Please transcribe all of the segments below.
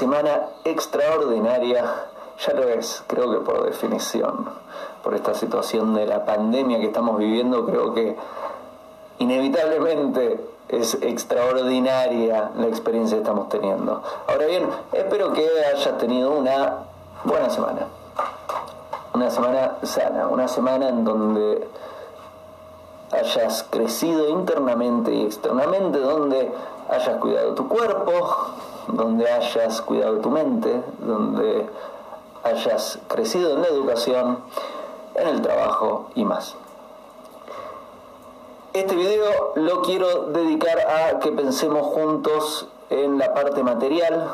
semana extraordinaria. Ya lo es, creo que por definición. Por esta situación de la pandemia que estamos viviendo, creo que inevitablemente es extraordinaria la experiencia que estamos teniendo. Ahora bien, espero que hayas tenido una buena semana. Una semana sana, una semana en donde hayas crecido internamente y externamente, donde hayas cuidado tu cuerpo, donde hayas cuidado tu mente, donde hayas crecido en la educación, en el trabajo y más. Este video lo quiero dedicar a que pensemos juntos en la parte material,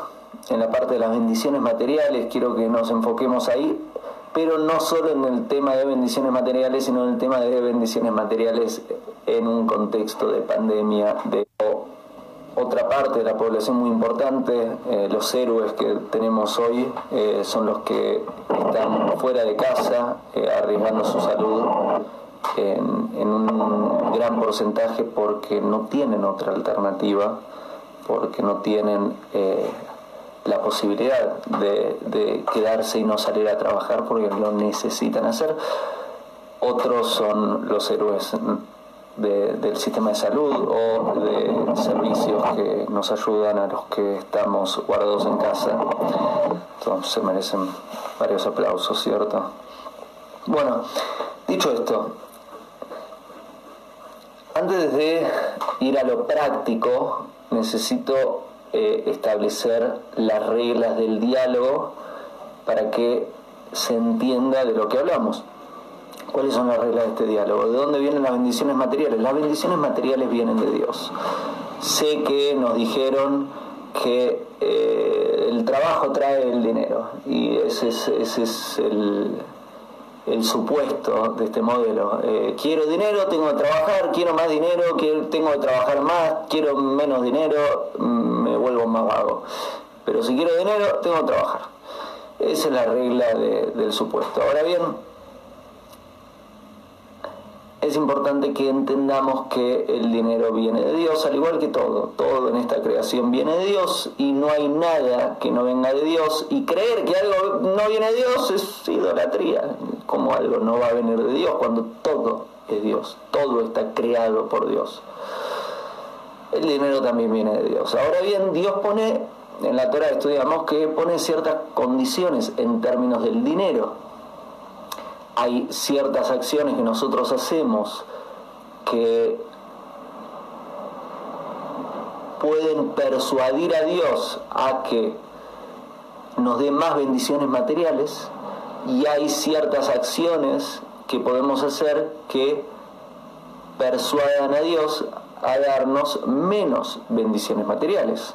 en la parte de las bendiciones materiales, quiero que nos enfoquemos ahí pero no solo en el tema de bendiciones materiales, sino en el tema de bendiciones materiales en un contexto de pandemia, de otra parte de la población muy importante, eh, los héroes que tenemos hoy eh, son los que están fuera de casa, eh, arriesgando su salud en, un gran porcentaje porque no tienen otra alternativa, porque no tienen la posibilidad de, quedarse y no salir a trabajar porque lo necesitan hacer. Otros son los héroes del sistema de salud o de servicios que nos ayudan a los que estamos guardados en casa. Entonces se merecen varios aplausos, ¿cierto? Bueno, dicho esto, antes de ir a lo práctico, necesito eh, establecer las reglas del diálogo para que se entienda de lo que hablamos. ¿Cuáles son las reglas de este diálogo? ¿De dónde vienen las bendiciones materiales? Las bendiciones materiales vienen de Dios. Sé que nos dijeron que eh, el trabajo trae el dinero y ese es el, el supuesto de este modelo. Eh, quiero dinero, tengo que trabajar, quiero más dinero, tengo que trabajar más, quiero menos dinero, mm, me vuelvo más vago. Pero si quiero dinero, tengo que trabajar. Esa es la regla del supuesto. Ahora bien, es importante que entendamos que el dinero viene de Dios, al igual que todo. Todo en esta creación viene de Dios y no hay nada que no venga de Dios. Y creer que algo no viene de Dios es idolatría, como algo no va a venir de Dios cuando todo es Dios, todo está creado por Dios. El dinero también viene de Dios. Ahora bien, Dios pone, en la Torah estudiamos que pone ciertas condiciones en términos del dinero hay ciertas acciones que nosotros hacemos que pueden persuadir a Dios a que nos dé más bendiciones materiales y hay ciertas acciones que podemos hacer que persuadan a Dios a darnos menos bendiciones materiales.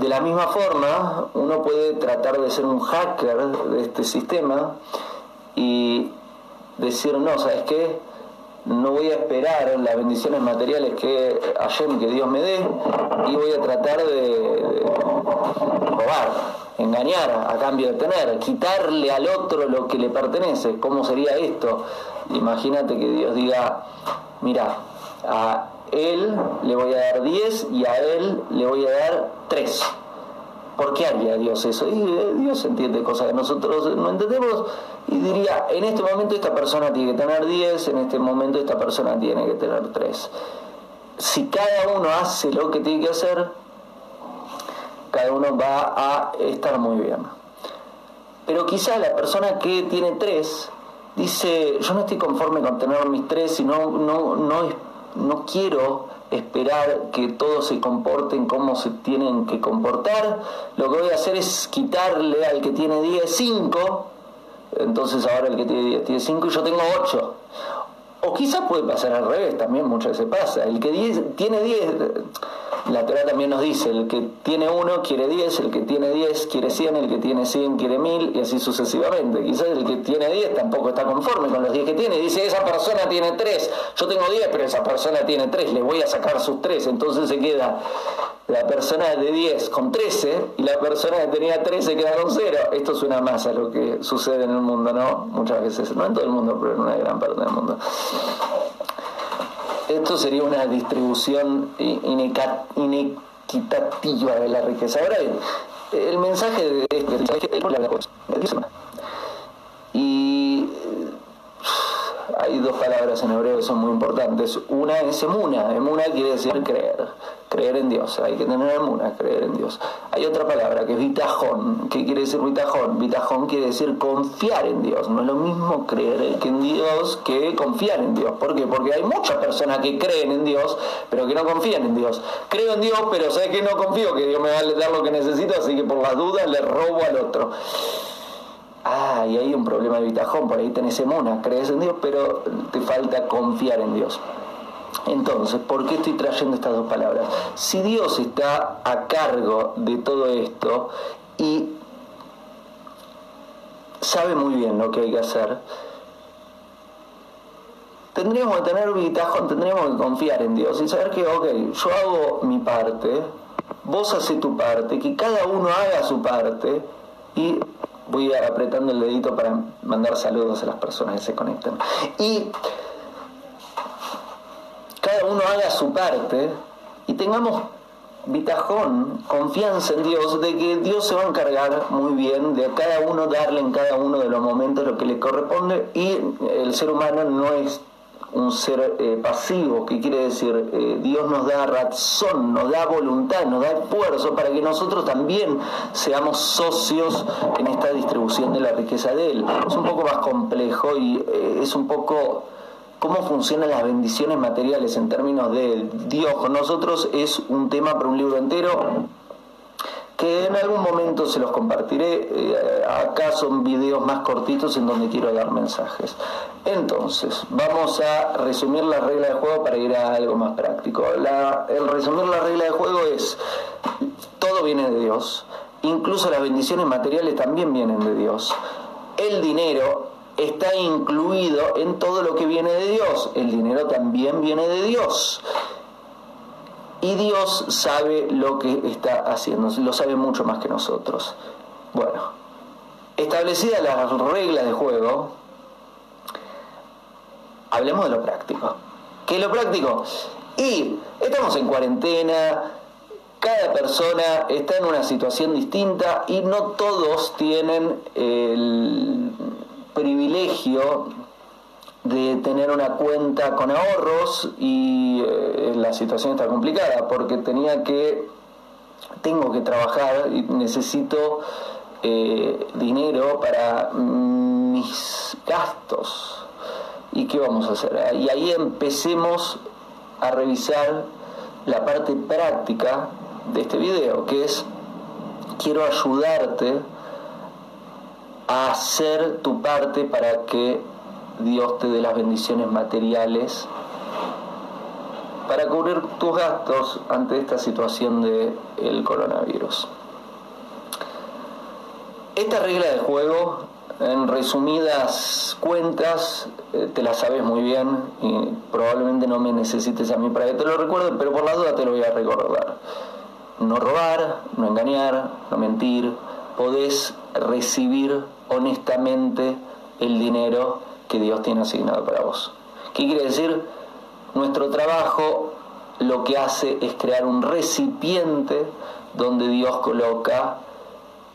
De la misma forma, uno puede tratar de ser un hacker de este sistema y decir, no, ¿sabes qué? No voy a esperar las bendiciones materiales que ayer que Dios me dé y voy a tratar de, robar, engañar a cambio de tener, quitarle al otro lo que le pertenece. ¿Cómo sería esto? Imagínate que Dios diga, mira, a él le voy a dar 10 y a él le voy a dar 3. ¿Por qué haría Dios eso? Y eh, Dios entiende cosas que nosotros no entendemos y diría, en este momento esta persona tiene que tener 10, en este momento esta persona tiene que tener 3. Si cada uno hace lo que tiene que hacer, cada uno va a estar muy bien. Pero quizá la persona que tiene 3 dice, yo no estoy conforme con tener mis 3 y no, no, no no quiero esperar que todos se comporten como se tienen que comportar. Lo que voy a hacer es quitarle al que tiene 10, 5. Entonces ahora el que tiene 10 tiene 5 y yo tengo 8. O quizás puede pasar al revés, también muchas veces pasa. El que tiene 10, la Torah también nos dice, el que tiene 1 quiere 10, el que tiene 10 quiere 100, el que tiene 100 quiere 1000 y así sucesivamente. Quizás el que tiene 10 tampoco está conforme con los 10 que tiene. Dice, esa persona tiene 3, yo tengo 10, pero esa persona tiene 3, le voy a sacar sus 3. Entonces se queda la persona de 10 con 13 y la persona que tenía 13 queda con 0. Esto suena más a lo que sucede en el mundo, ¿no? Muchas veces, no en todo el mundo, pero en una gran parte del mundo. Esto sería una distribución inequitativa de la riqueza. Ahora bien, el mensaje de este es y hay dos palabras en hebreo que son muy importantes. Una es emuna. Emuna quiere decir creer, creer en Dios. Hay que tener emuna, creer en Dios. Hay otra palabra que es vitajón. ¿Qué quiere decir vitajón? Vitajón quiere decir confiar en Dios. No es lo mismo creer en Dios que confiar en Dios. ¿Por qué? Porque hay muchas personas que creen en Dios, pero que no confían en Dios. Creo en Dios, pero sé que no confío, que Dios me va a dar lo que necesito, así que por las dudas le robo al otro. Ah, y hay un problema de bitajón, por ahí tenés emuna, crees en Dios, pero te falta confiar en Dios. Entonces, ¿por qué estoy trayendo estas dos palabras? Si Dios está a cargo de todo esto y sabe muy bien lo que hay que hacer, tendríamos que tener bitajón, tendríamos que confiar en Dios y saber que, ok, yo hago mi parte, vos haces tu parte, que cada uno haga su parte y voy apretando el dedito para mandar saludos a las personas que se conectan. Y cada uno haga su parte y tengamos bitajón, confianza en Dios, de que Dios se va a encargar muy bien de cada uno darle en cada uno de los momentos lo que le corresponde y el ser humano no es un ser eh, pasivo, que quiere decir, eh, Dios nos da razón, nos da voluntad, nos da esfuerzo para que nosotros también seamos socios en esta distribución de la riqueza de Él. Es un poco más complejo y eh, es un poco cómo funcionan las bendiciones materiales en términos de Dios con nosotros, es un tema para un libro entero que en algún momento se los compartiré. Eh, acá son videos más cortitos en donde quiero dar mensajes. Entonces, vamos a resumir la regla de juego para ir a algo más práctico. el resumir la regla de juego es, todo viene de Dios, incluso las bendiciones materiales también vienen de Dios. El dinero está incluido en todo lo que viene de Dios. El dinero también viene de Dios. Y Dios sabe lo que está haciendo, lo sabe mucho más que nosotros. Bueno, establecidas las reglas de juego, hablemos de lo práctico. ¿Qué es lo práctico? Y estamos en cuarentena, cada persona está en una situación distinta y no todos tienen el privilegio de tener una cuenta con ahorros y eh, la situación está complicada porque tenía que, tengo que trabajar y necesito eh, dinero para mis gastos. ¿Y qué vamos a hacer? Y ahí empecemos a revisar la parte práctica de este video, que es quiero ayudarte a hacer tu parte para que Dios te dé las bendiciones materiales para cubrir tus gastos ante esta situación del el coronavirus. Esta regla de juego, en resumidas cuentas, eh, te la sabes muy bien y probablemente no me necesites a mí para que te lo recuerde, pero por la duda te lo voy a recordar. No robar, no engañar, no mentir, podés recibir honestamente el dinero que Dios tiene asignado para vos. ¿Qué quiere decir? Nuestro trabajo lo que hace es crear un recipiente donde Dios coloca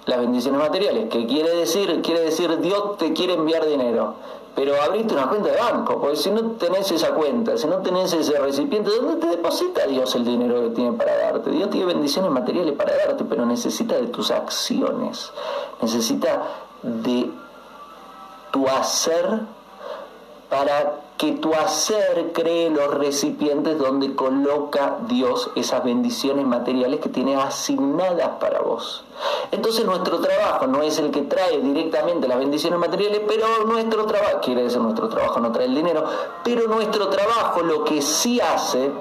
las bendiciones materiales. ¿Qué quiere decir? Quiere decir Dios te quiere enviar dinero. Pero abriste una cuenta de banco, porque si no tenés esa cuenta, si no tenés ese recipiente, ¿dónde te deposita Dios el dinero que tiene para darte? Dios tiene bendiciones materiales para darte, pero necesita de tus acciones, necesita de tu hacer para que tu hacer cree los recipientes donde coloca Dios esas bendiciones materiales que tiene asignadas para vos. Entonces nuestro trabajo no es el que trae directamente las bendiciones materiales, pero nuestro trabajo, quiere decir nuestro trabajo no trae el dinero, pero nuestro trabajo lo que sí hace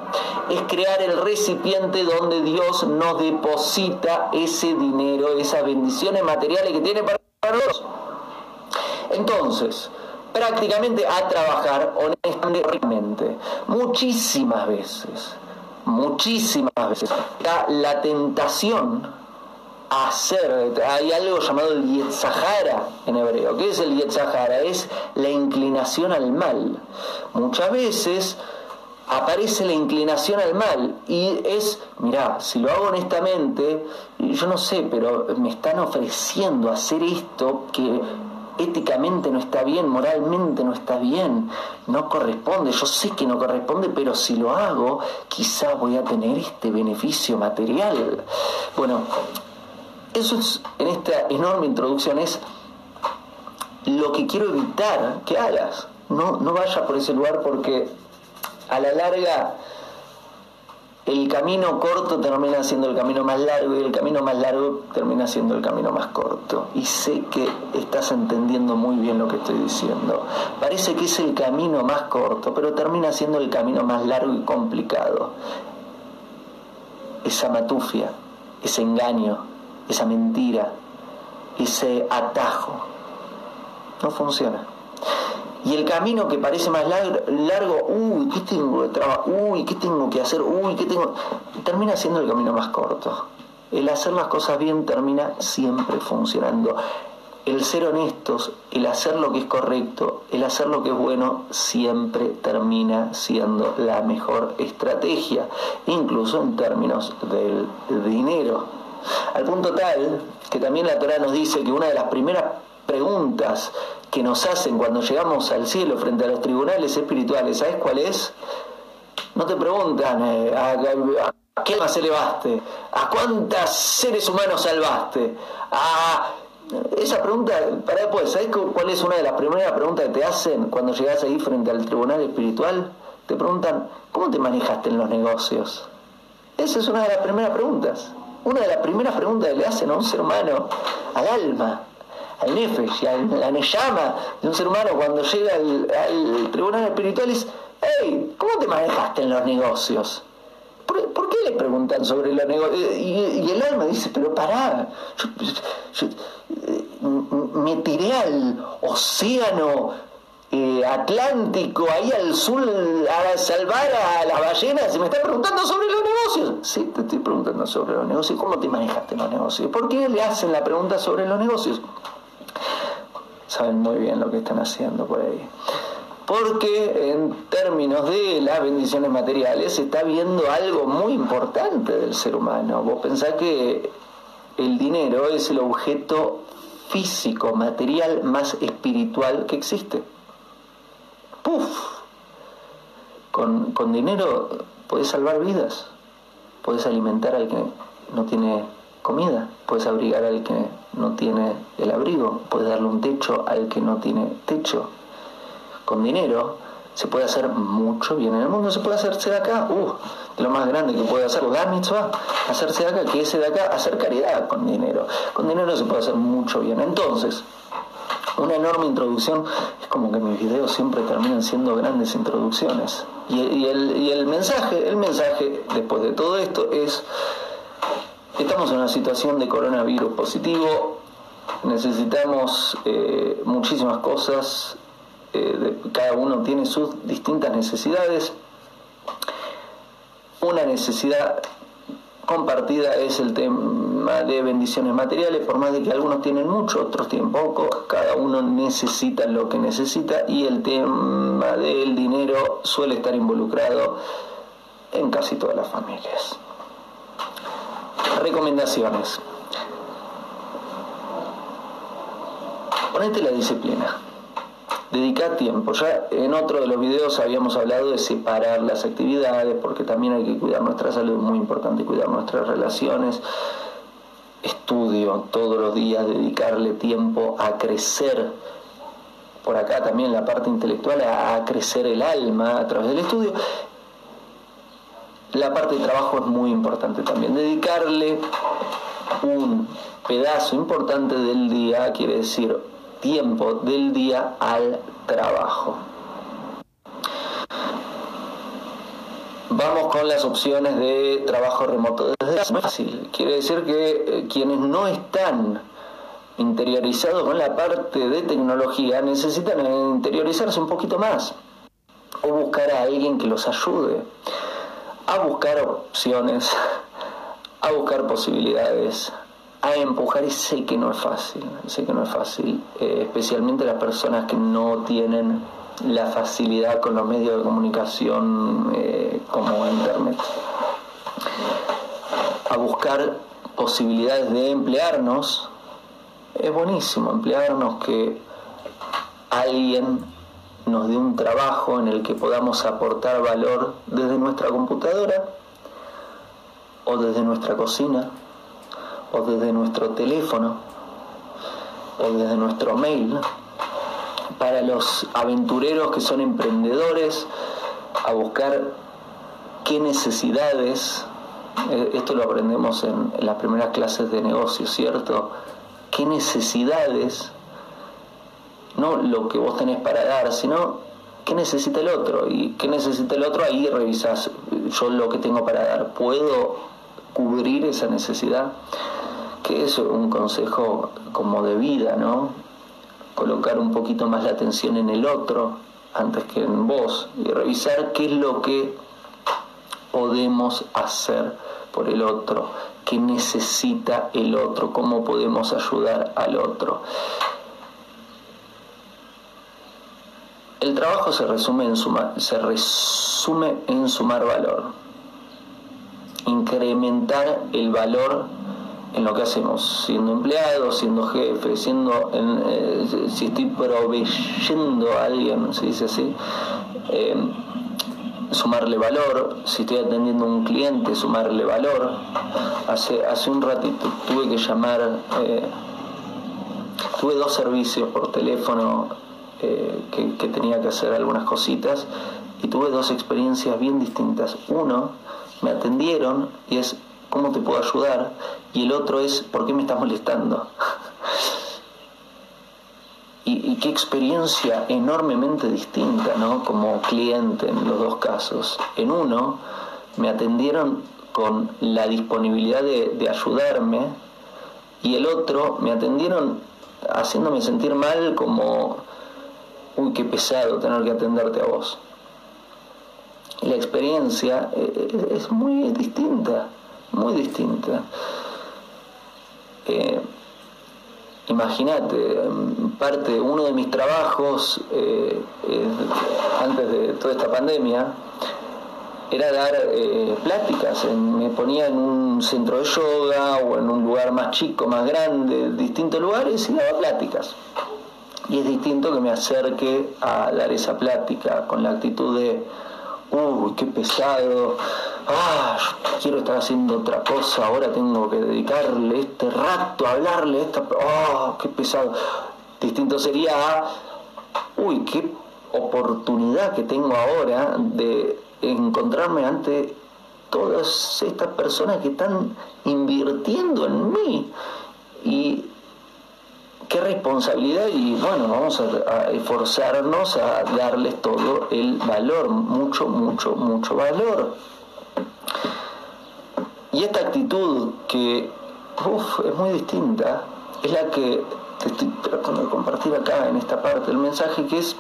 es crear el recipiente donde Dios nos deposita ese dinero, esas bendiciones materiales que tiene para nosotros. Entonces, prácticamente a trabajar honestamente. Muchísimas veces, muchísimas veces, la tentación a hacer, hay algo llamado el Yetzahara en hebreo. ¿Qué es el Yetzahara? Es la inclinación al mal. Muchas veces aparece la inclinación al mal y es, mirá, si lo hago honestamente, yo no sé, pero me están ofreciendo hacer esto que éticamente no está bien, moralmente no está bien, no corresponde, yo sé que no corresponde, pero si lo hago, quizá voy a tener este beneficio material. Bueno, eso es, en esta enorme introducción es lo que quiero evitar que hagas. No, no vaya por ese lugar porque a la larga el camino corto termina siendo el camino más largo y el camino más largo termina siendo el camino más corto. Y sé que estás entendiendo muy bien lo que estoy diciendo. Parece que es el camino más corto, pero termina siendo el camino más largo y complicado. Esa matufia, ese engaño, esa mentira, ese atajo. No funciona. Y el camino que parece más largo, uy, ¿qué tengo de trabajo? Uy, ¿qué tengo que hacer? Uy, ¿qué tengo? Termina siendo el camino más corto. El hacer las cosas bien termina siempre funcionando. El ser honestos, el hacer lo que es correcto, el hacer lo que es bueno, siempre termina siendo la mejor estrategia, incluso en términos del dinero. Al punto tal que también la Torah nos dice que una de las primeras preguntas que nos hacen cuando llegamos al cielo frente a los tribunales espirituales, ¿sabes cuál es? No te preguntan eh, a, qué alma elevaste, a cuántos seres humanos salvaste, a esa pregunta, para después, ¿sabes cuál es una de las primeras preguntas que te hacen cuando llegas ahí frente al tribunal espiritual? Te preguntan, ¿cómo te manejaste en los negocios? Esa es una de las primeras preguntas una de las primeras preguntas que le hacen a un ser humano, al alma, al nefesh, a la neyama de un ser humano cuando llega al, tribunal espiritual es, hey, ¿cómo te manejaste en los negocios? ¿Por, qué le preguntan sobre los negocios? Y, el alma dice, pero pará, yo, eh, me tiré al océano eh, Atlántico, ahí al sur, a salvar a las ballenas, y me está preguntando sobre los negocios. Sí, te estoy preguntando sobre los negocios. ¿Cómo te manejaste en los negocios? ¿Por qué le hacen la pregunta sobre los negocios? Saben muy bien lo que están haciendo por ahí. Porque en términos de las bendiciones materiales se está viendo algo muy importante del ser humano. Vos pensás que el dinero es el objeto físico, material más espiritual que existe. ¡puf! Con, con dinero puedes salvar vidas, puedes alimentar al que no tiene comida, puedes abrigar al que no tiene el abrigo, puedes darle un techo al que no tiene techo. Con dinero se puede hacer mucho bien en el mundo, se puede hacerse de acá, uh, de lo más grande que puede hacer la mitzvah, hacerse de acá, que ese de acá, hacer caridad con dinero. Con dinero se puede hacer mucho bien. Entonces, una enorme introducción, es como que mis videos siempre terminan siendo grandes introducciones. Y, el, mensaje, el mensaje después de todo esto es, estamos en una situación de coronavirus positivo, necesitamos eh, muchísimas cosas, eh, cada uno tiene sus distintas necesidades. Una necesidad compartida es el tema de bendiciones materiales, por más de que algunos tienen mucho, otros tienen poco, cada uno necesita lo que necesita y el tema del dinero suele estar involucrado en casi todas las familias. Recomendaciones. Ponete la disciplina dedicar tiempo. Ya en otro de los videos habíamos hablado de separar las actividades, porque también hay que cuidar nuestra salud, muy importante cuidar nuestras relaciones. Estudio todos los días, dedicarle tiempo a crecer. Por acá también la parte intelectual, a, crecer el alma a través del estudio. La parte de trabajo es muy importante también. Dedicarle un pedazo importante del día, quiere decir tiempo del día al trabajo. Vamos con las opciones de trabajo remoto. Es fácil. Quiere decir que eh, quienes no están interiorizados con la parte de tecnología necesitan interiorizarse un poquito más o buscar a alguien que los ayude a buscar opciones, a buscar posibilidades, a empujar y sé que no es fácil, sé que no es fácil, eh, especialmente las personas que no tienen la facilidad con los medios de comunicación eh, como Internet. A buscar posibilidades de emplearnos, es buenísimo emplearnos que alguien nos dé un trabajo en el que podamos aportar valor desde nuestra computadora o desde nuestra cocina o desde nuestro teléfono o desde nuestro mail. Para los aventureros que son emprendedores, a buscar qué necesidades, eh, esto lo aprendemos en, las primeras clases de negocio, ¿cierto? ¿Qué necesidades, no lo que vos tenés para dar, sino qué necesita el otro? Y qué necesita el otro, ahí revisás yo lo que tengo para dar. ¿Puedo cubrir esa necesidad? que es un consejo como de vida, ¿no? Colocar un poquito más la atención en el otro antes que en vos y revisar qué es lo que podemos hacer por el otro, qué necesita el otro, cómo podemos ayudar al otro. El trabajo se resume en sumar, se resume en sumar valor, incrementar el valor en lo que hacemos, siendo empleado, siendo jefe, siendo eh, si estoy proveyendo a alguien, se dice así, eh, sumarle valor, si estoy atendiendo a un cliente, sumarle valor. Hace, hace un ratito tuve que llamar, eh, tuve dos servicios por teléfono que, tenía que hacer algunas cositas y tuve dos experiencias bien distintas. Uno, me atendieron y es ¿cómo te puedo ayudar? Y el otro es, ¿por qué me estás molestando? y, qué experiencia enormemente distinta, ¿no? Como cliente en los dos casos. En uno, me atendieron con la disponibilidad de ayudarme y el otro me atendieron haciéndome sentir mal como, uy, qué pesado tener que atenderte a vos. La experiencia eh, eh, es muy distinta muy distinta. Eh, Imagínate, parte, uno de mis trabajos antes de toda esta pandemia era dar pláticas. me ponía en un centro de yoga o en un lugar más chico, más grande, distintos lugares y daba pláticas. Y es distinto que me acerque a dar esa plática con la actitud de, uy, qué pesado, ah, quiero estar haciendo otra cosa, ahora tengo que dedicarle este rato a hablarle, esta, ah, qué pesado. Distinto sería, uy, qué oportunidad que tengo ahora de encontrarme ante todas estas personas que están invirtiendo en mí. Y qué responsabilidad y bueno, vamos a, esforzarnos a darles todo el valor, mucho, mucho, mucho valor. Y esta actitud que es muy distinta, es la que te estoy tratando de compartir acá en esta parte del mensaje, que es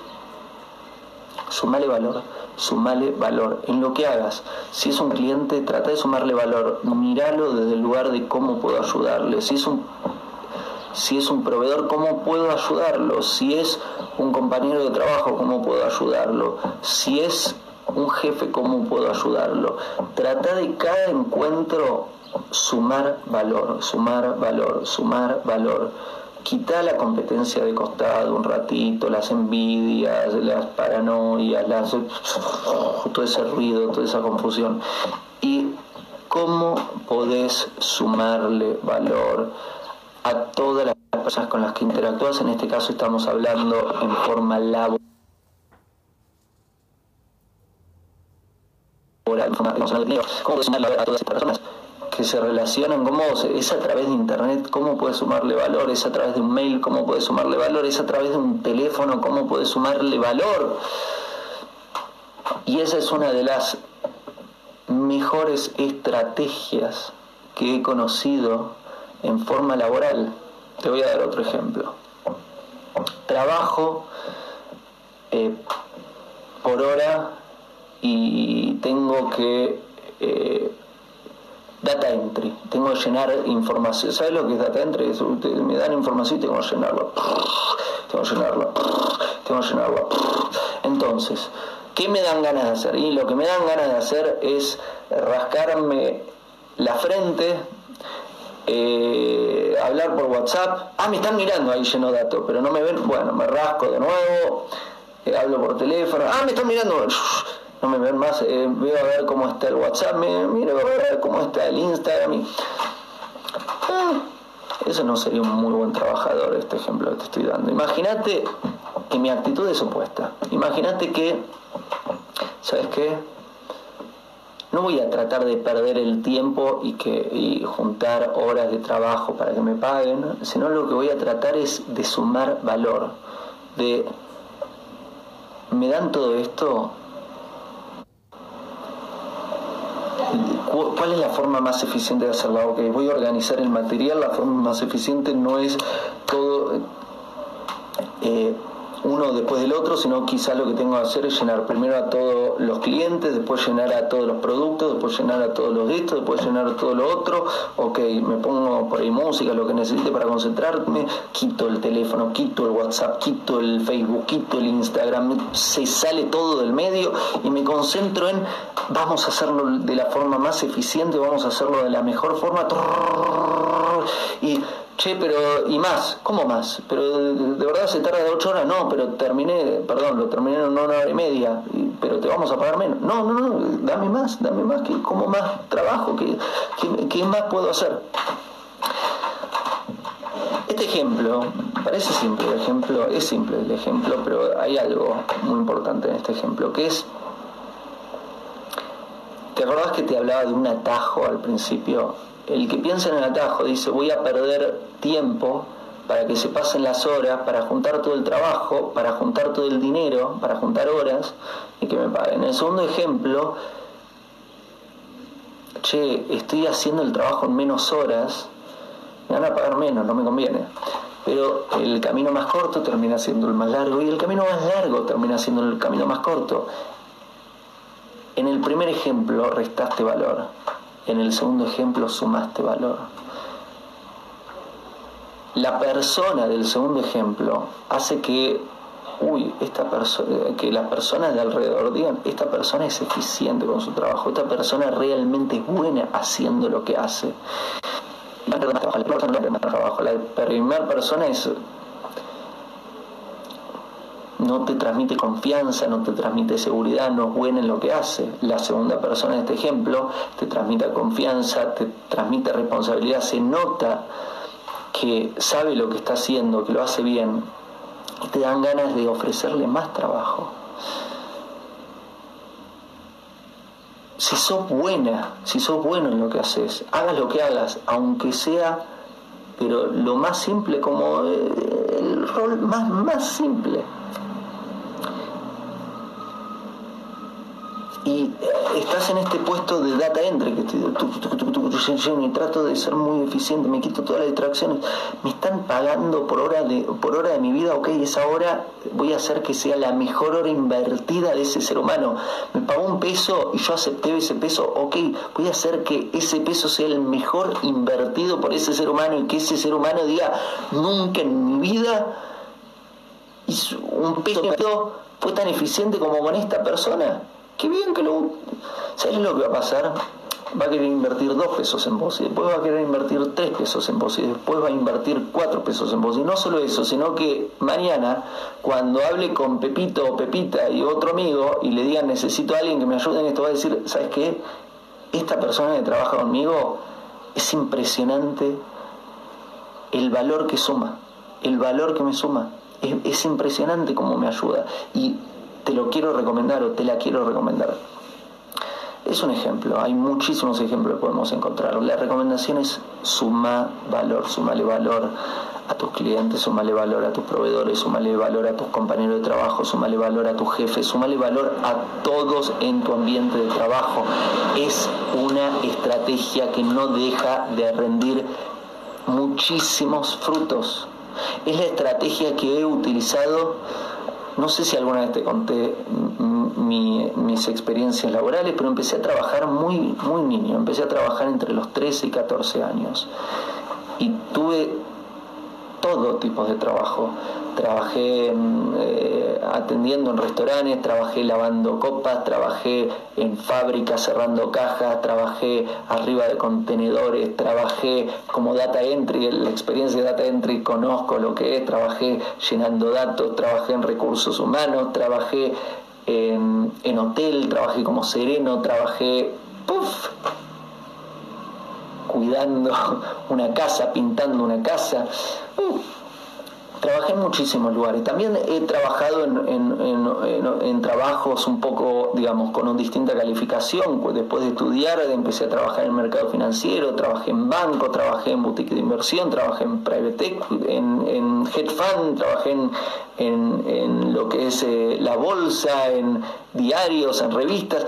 sumarle valor, sumarle valor en lo que hagas. Si es un cliente, trata de sumarle valor, míralo desde el lugar de cómo puedo ayudarle. Si es un si es un proveedor, cómo puedo ayudarlo, si es un compañero de trabajo, cómo puedo ayudarlo, si es un jefe, cómo puedo ayudarlo. Trata de cada encuentro sumar valor, sumar valor, sumar valor. Quita la competencia de costado un ratito, las envidias, las paranoias, las, todo ese ruido, toda esa confusión. Y cómo podés sumarle valor a todas las personas con las que interactúas. En este caso estamos hablando en forma laboral. ¿Cómo puedes sumarle a todas estas personas que se relacionan vos? Es a través de internet, ¿cómo puedes sumarle valor? Es a través de un mail, ¿cómo puedes sumarle valor? Es a través de un teléfono, ¿cómo puedes sumarle valor? Y esa es una de las mejores estrategias que he conocido en forma laboral. Te voy a dar otro ejemplo. Trabajo eh, por hora y tengo que eh, data entry, tengo que llenar información. ¿Sabes lo que es data entry? Me dan información y tengo que llenarlo. Tengo que llenarlo. Tengo que llenarlo. Entonces, ¿qué me dan ganas de hacer? Y lo que me dan ganas de hacer es rascarme la frente, eh, hablar por WhatsApp. Ah, me están mirando ahí lleno datos, pero no me ven. Bueno, me rasco de nuevo, eh, hablo por teléfono. Ah, me están mirando. No me ven más, eh, veo a ver cómo está el WhatsApp, me, miro a ver cómo está el Instagram. Ah, eso no sería un muy buen trabajador, este ejemplo que te estoy dando. Imagínate que mi actitud es opuesta. Imagínate que, ¿sabes qué? No voy a tratar de perder el tiempo y, que, juntar horas de trabajo para que me paguen, sino lo que voy a tratar es de sumar valor, de me dan todo esto, ¿Cuál es la forma más eficiente de hacerlo? Ok, voy a organizar el material, la forma más eficiente no es todo eh, uno después del otro, sino quizá lo que tengo que hacer es llenar primero a todos los clientes, después llenar a todos los productos, después llenar a todos los de estos, después llenar a todo lo otro, ok, me pongo por ahí música, lo que necesite para concentrarme, quito el teléfono, quito el WhatsApp, quito el Facebook, quito el Instagram, se sale todo del medio y me concentro en vamos a hacerlo de la forma más eficiente, vamos a hacerlo de la mejor forma. Y Che, pero, y más, ¿cómo más? Pero de, verdad se tarda de ocho horas, no, pero terminé, perdón, lo terminé en una hora y media, pero te vamos a pagar menos. No, no, no, dame más, dame más, que ¿cómo más trabajo? ¿Qué, qué, más puedo hacer? Este ejemplo, parece simple el ejemplo, es simple el ejemplo, pero hay algo muy importante en este ejemplo, que es, ¿te acordás que te hablaba de un atajo al principio? El que piensa en el atajo dice voy a perder tiempo para que se pasen las horas, para juntar todo el trabajo, para juntar todo el dinero, para juntar horas y que me paguen. El segundo ejemplo, che, estoy haciendo el trabajo en menos horas, me van a pagar menos, no me conviene. Pero el camino más corto termina siendo el más largo y el camino más largo termina siendo el camino más corto. En el primer ejemplo restaste valor en el segundo ejemplo sumaste valor. La persona del segundo ejemplo hace que, uy, esta persona, que las personas de alrededor digan, esta persona es eficiente con su trabajo, esta persona realmente es buena haciendo lo que hace. La primera persona es no te transmite confianza, no te transmite seguridad, no es buena en lo que hace. La segunda persona en este ejemplo te transmite confianza, te transmite responsabilidad, se nota que sabe lo que está haciendo, que lo hace bien, y te dan ganas de ofrecerle más trabajo. Si sos buena, si sos bueno en lo que haces, hagas lo que hagas, aunque sea, pero lo más simple, como el rol más, más simple y estás en este puesto de data entry que estoy y trato de ser muy eficiente, me quito todas las distracciones, me están pagando por hora de por hora de mi vida, ok, esa hora voy a hacer que sea la mejor hora invertida de ese ser humano. Me pagó un peso y yo acepté ese peso, ok, voy a hacer que ese peso sea el mejor invertido por ese ser humano y que ese ser humano diga, nunca en mi vida hizo un peso fue tan eficiente como con esta persona qué bien que lo... ¿Sabes lo que va a pasar? Va a querer invertir dos pesos en vos y después va a querer invertir tres pesos en vos y después va a invertir cuatro pesos en vos. Y no solo eso, sino que mañana, cuando hable con Pepito o Pepita y otro amigo y le digan necesito a alguien que me ayude en esto, va a decir, ¿sabes qué? Esta persona que trabaja conmigo es impresionante el valor que suma, el valor que me suma. Es, es impresionante cómo me ayuda. Y te lo quiero recomendar o te la quiero recomendar. Es un ejemplo, hay muchísimos ejemplos que podemos encontrar. La recomendación es suma valor, sumale valor a tus clientes, sumale valor a tus proveedores, sumale valor a tus compañeros de trabajo, sumale valor a tu jefe, sumale valor a todos en tu ambiente de trabajo. Es una estrategia que no deja de rendir muchísimos frutos. Es la estrategia que he utilizado no sé si alguna vez te conté mis experiencias laborales, pero empecé a trabajar muy, muy niño, empecé a trabajar entre los 13 y 14 años. Y tuve todo tipo de trabajo, trabajé eh, atendiendo en restaurantes, trabajé lavando copas, trabajé en fábricas cerrando cajas, trabajé arriba de contenedores, trabajé como data entry, la experiencia de data entry conozco lo que es, trabajé llenando datos, trabajé en recursos humanos, trabajé en, hotel, trabajé como sereno, trabajé... ¡Puf! cuidando una casa, pintando una casa. Uh, trabajé en muchísimos lugares. También he trabajado en, trabajos un poco, digamos, con una distinta calificación. Después de estudiar empecé a trabajar en el mercado financiero, trabajé en banco, trabajé en boutique de inversión, trabajé en private equity, en, hedge fund, trabajé en, lo que es eh, la bolsa, en diarios, en revistas.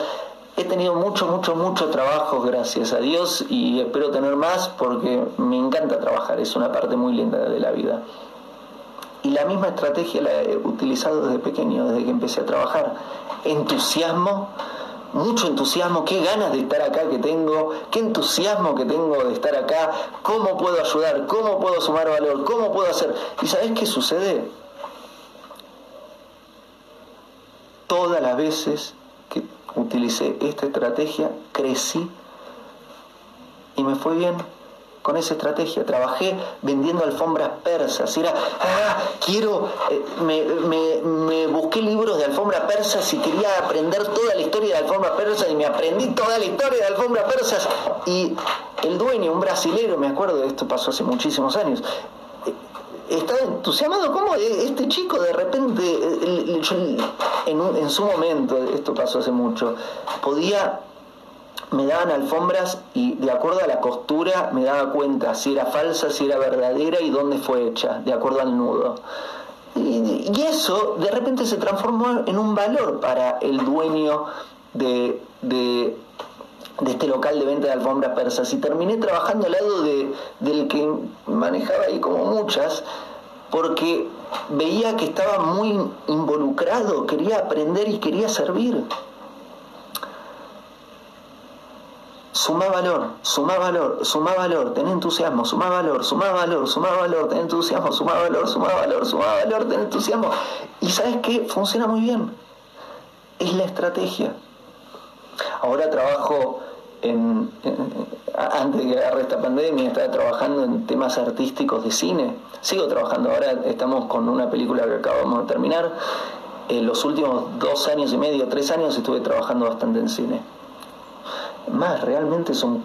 He tenido mucho, mucho, mucho trabajo, gracias a Dios, y espero tener más porque me encanta trabajar, es una parte muy linda de la vida. Y la misma estrategia la he utilizado desde pequeño, desde que empecé a trabajar. Entusiasmo, mucho entusiasmo, qué ganas de estar acá que tengo, qué entusiasmo que tengo de estar acá, cómo puedo ayudar, cómo puedo sumar valor, cómo puedo hacer. ¿Y sabes qué sucede? Todas las veces que utilicé esta estrategia, crecí y me fue bien con esa estrategia. Trabajé vendiendo alfombras persas. Era, ah, quiero, eh, me, busqué libros de alfombras persas y quería aprender toda la historia de alfombras persas y me aprendí toda la historia de alfombras persas. Y el dueño, un brasilero, me acuerdo, de esto pasó hace muchísimos años, estaba entusiasmado como este chico de repente, en, en su momento, esto pasó hace mucho, podía me daban alfombras y de acuerdo a la costura me daba cuenta si era falsa, si era verdadera y dónde fue hecha, de acuerdo al nudo. Y, eso de repente se transformó en un valor para el dueño de, de, este local de venta de alfombras persas y terminé trabajando al lado de, del que manejaba ahí como muchas porque veía que estaba muy involucrado, quería aprender y quería servir. Suma valor, suma valor, suma valor, ten entusiasmo, suma valor, suma valor, suma valor, ten entusiasmo, suma valor, suma valor, suma valor, ten entusiasmo. Y sabes qué, funciona muy bien. Es la estrategia. Ahora trabajo en, antes de que agarre esta pandemia, estaba trabajando en temas artísticos de cine. Sigo trabajando, ahora estamos con una película que acabamos de terminar. En los últimos dos años y medio, tres años estuve trabajando bastante en cine más, realmente son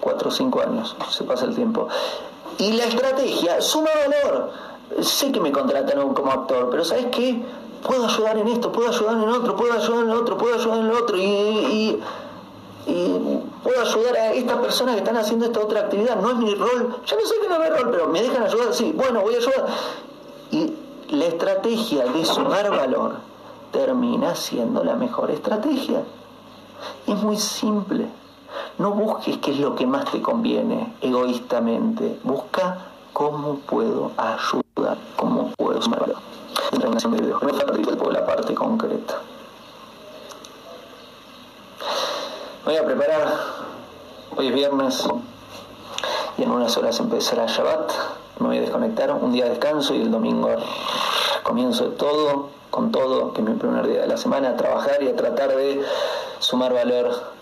cuatro o cinco años, se pasa el tiempo. Y la estrategia suma valor. Sé que me contratan como actor, pero ¿sabes qué? Puedo ayudar en esto, puedo ayudar en otro, puedo ayudar en otro, puedo ayudar en otro. Y, puedo ayudar a estas personas que están haciendo esta otra actividad. No es mi rol, ya no sé que no es mi rol, pero me dejan ayudar, sí, bueno, voy a ayudar. Y la estrategia de sumar valor termina siendo la mejor estrategia. Es muy simple. No busques qué es lo que más te conviene egoístamente. Busca cómo puedo ayudar, cómo puedo sumar valor. Entrenación de video. por la parte concreta. Voy a preparar. Hoy es viernes y en unas horas empezará Shabbat. Me voy a desconectar. Un día de descanso y el domingo comienzo todo, con todo, que es mi primer día de la semana, a trabajar y a tratar de sumar valor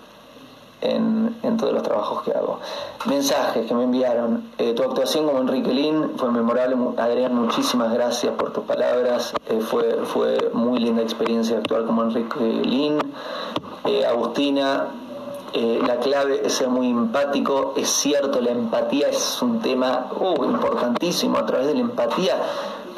en, todos los trabajos que hago. Mensajes que me enviaron. Eh, tu actuación como Enrique Lin fue memorable. Adrián, muchísimas gracias por tus palabras. Eh, fue, fue muy linda experiencia actuar como Enrique Lin. Eh, Agustina, la clave es ser muy empático. Es cierto, la empatía es un tema uh, importantísimo. A través de la empatía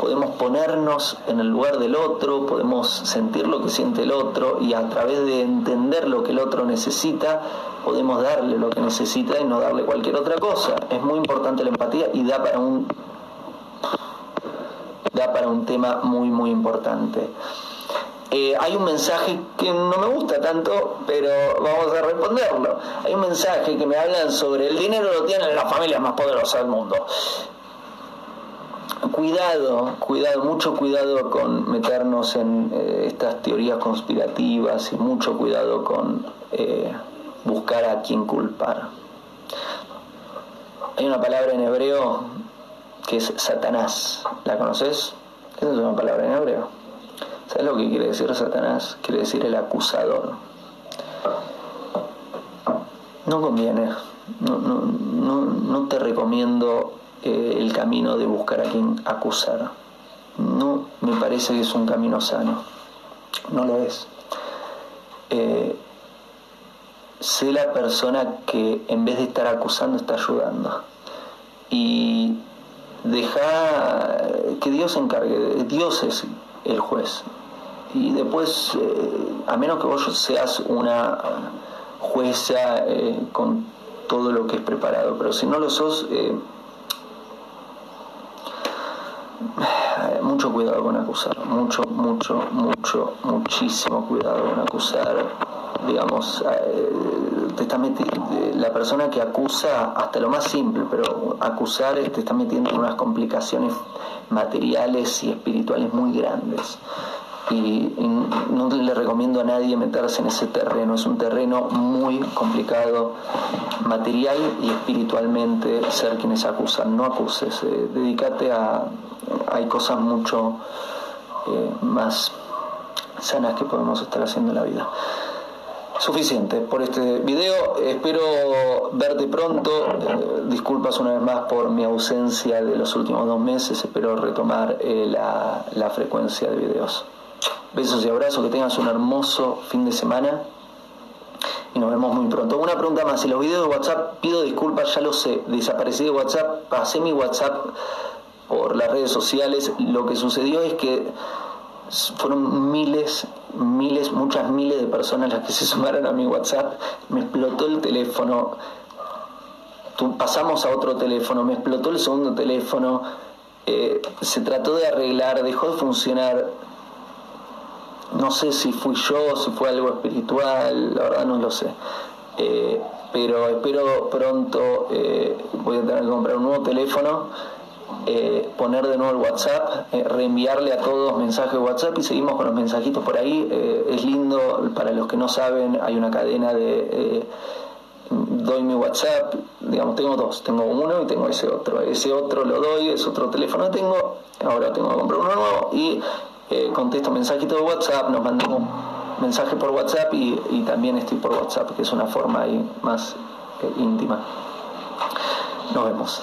podemos ponernos en el lugar del otro, podemos sentir lo que siente el otro y a través de entender lo que el otro necesita, podemos darle lo que necesita y no darle cualquier otra cosa. Es muy importante la empatía y da para un da para un tema muy muy importante. Eh, hay un mensaje que no me gusta tanto, pero vamos a responderlo. Hay un mensaje que me hablan sobre el dinero lo tienen las familias más poderosas del mundo cuidado, cuidado, mucho cuidado con meternos en eh, estas teorías conspirativas y mucho cuidado con eh, buscar a quien culpar. Hay una palabra en hebreo que es Satanás. ¿La conoces? Esa es una palabra en hebreo. ¿Sabes lo que quiere decir Satanás? Quiere decir el acusador. No conviene. No, no, te recomiendo eh, el camino de buscar a quien acusar. No me parece que es un camino sano. No lo es. Eh, sé la persona que en vez de estar acusando está ayudando. Y deja que Dios se encargue, Dios es el juez. Y después, eh, a menos que vos seas una jueza eh, con todo lo que es preparado, pero si no lo sos, eh, mucho cuidado con acusar, mucho, mucho, mucho, muchísimo cuidado con acusar digamos, eh, te está metiendo, la persona que acusa, hasta lo más simple, pero acusar te está metiendo en unas complicaciones materiales y espirituales muy grandes. Y, no le recomiendo a nadie meterse en ese terreno, es un terreno muy complicado, material y espiritualmente, ser quienes acusan. No acuses, eh, dedícate a. Hay cosas mucho eh, más sanas que podemos estar haciendo en la vida suficiente por este video. Espero verte pronto. Eh, disculpas una vez más por mi ausencia de los últimos dos meses. Espero retomar eh, la, la, frecuencia de videos. Besos y abrazos. Que tengas un hermoso fin de semana. Y nos vemos muy pronto. Una pregunta más. Si los videos de WhatsApp, pido disculpas, ya lo sé. Desaparecí de WhatsApp. Pasé mi WhatsApp por las redes sociales. Lo que sucedió es que fueron miles, miles, muchas miles de personas las que se sumaron a mi WhatsApp. Me explotó el teléfono. pasamos a otro teléfono, me explotó el segundo teléfono. Eh, se trató de arreglar, dejó de funcionar. No sé si fui yo, si fue algo espiritual, la verdad no lo sé. Eh, pero espero pronto, eh, voy a tener que comprar un nuevo teléfono eh, poner de nuevo el WhatsApp, eh, reenviarle a todos mensajes de WhatsApp y seguimos con los mensajitos por ahí. Eh, es lindo, para los que no saben, hay una cadena de doy mi WhatsApp, digamos, tengo dos, tengo uno y tengo ese otro. Ese otro lo doy, es otro teléfono tengo, ahora tengo que comprar uno nuevo y contesto mensajitos de WhatsApp, nos mandamos mensaje por WhatsApp y, también estoy por WhatsApp, que es una forma ahí más íntima. Nos vemos.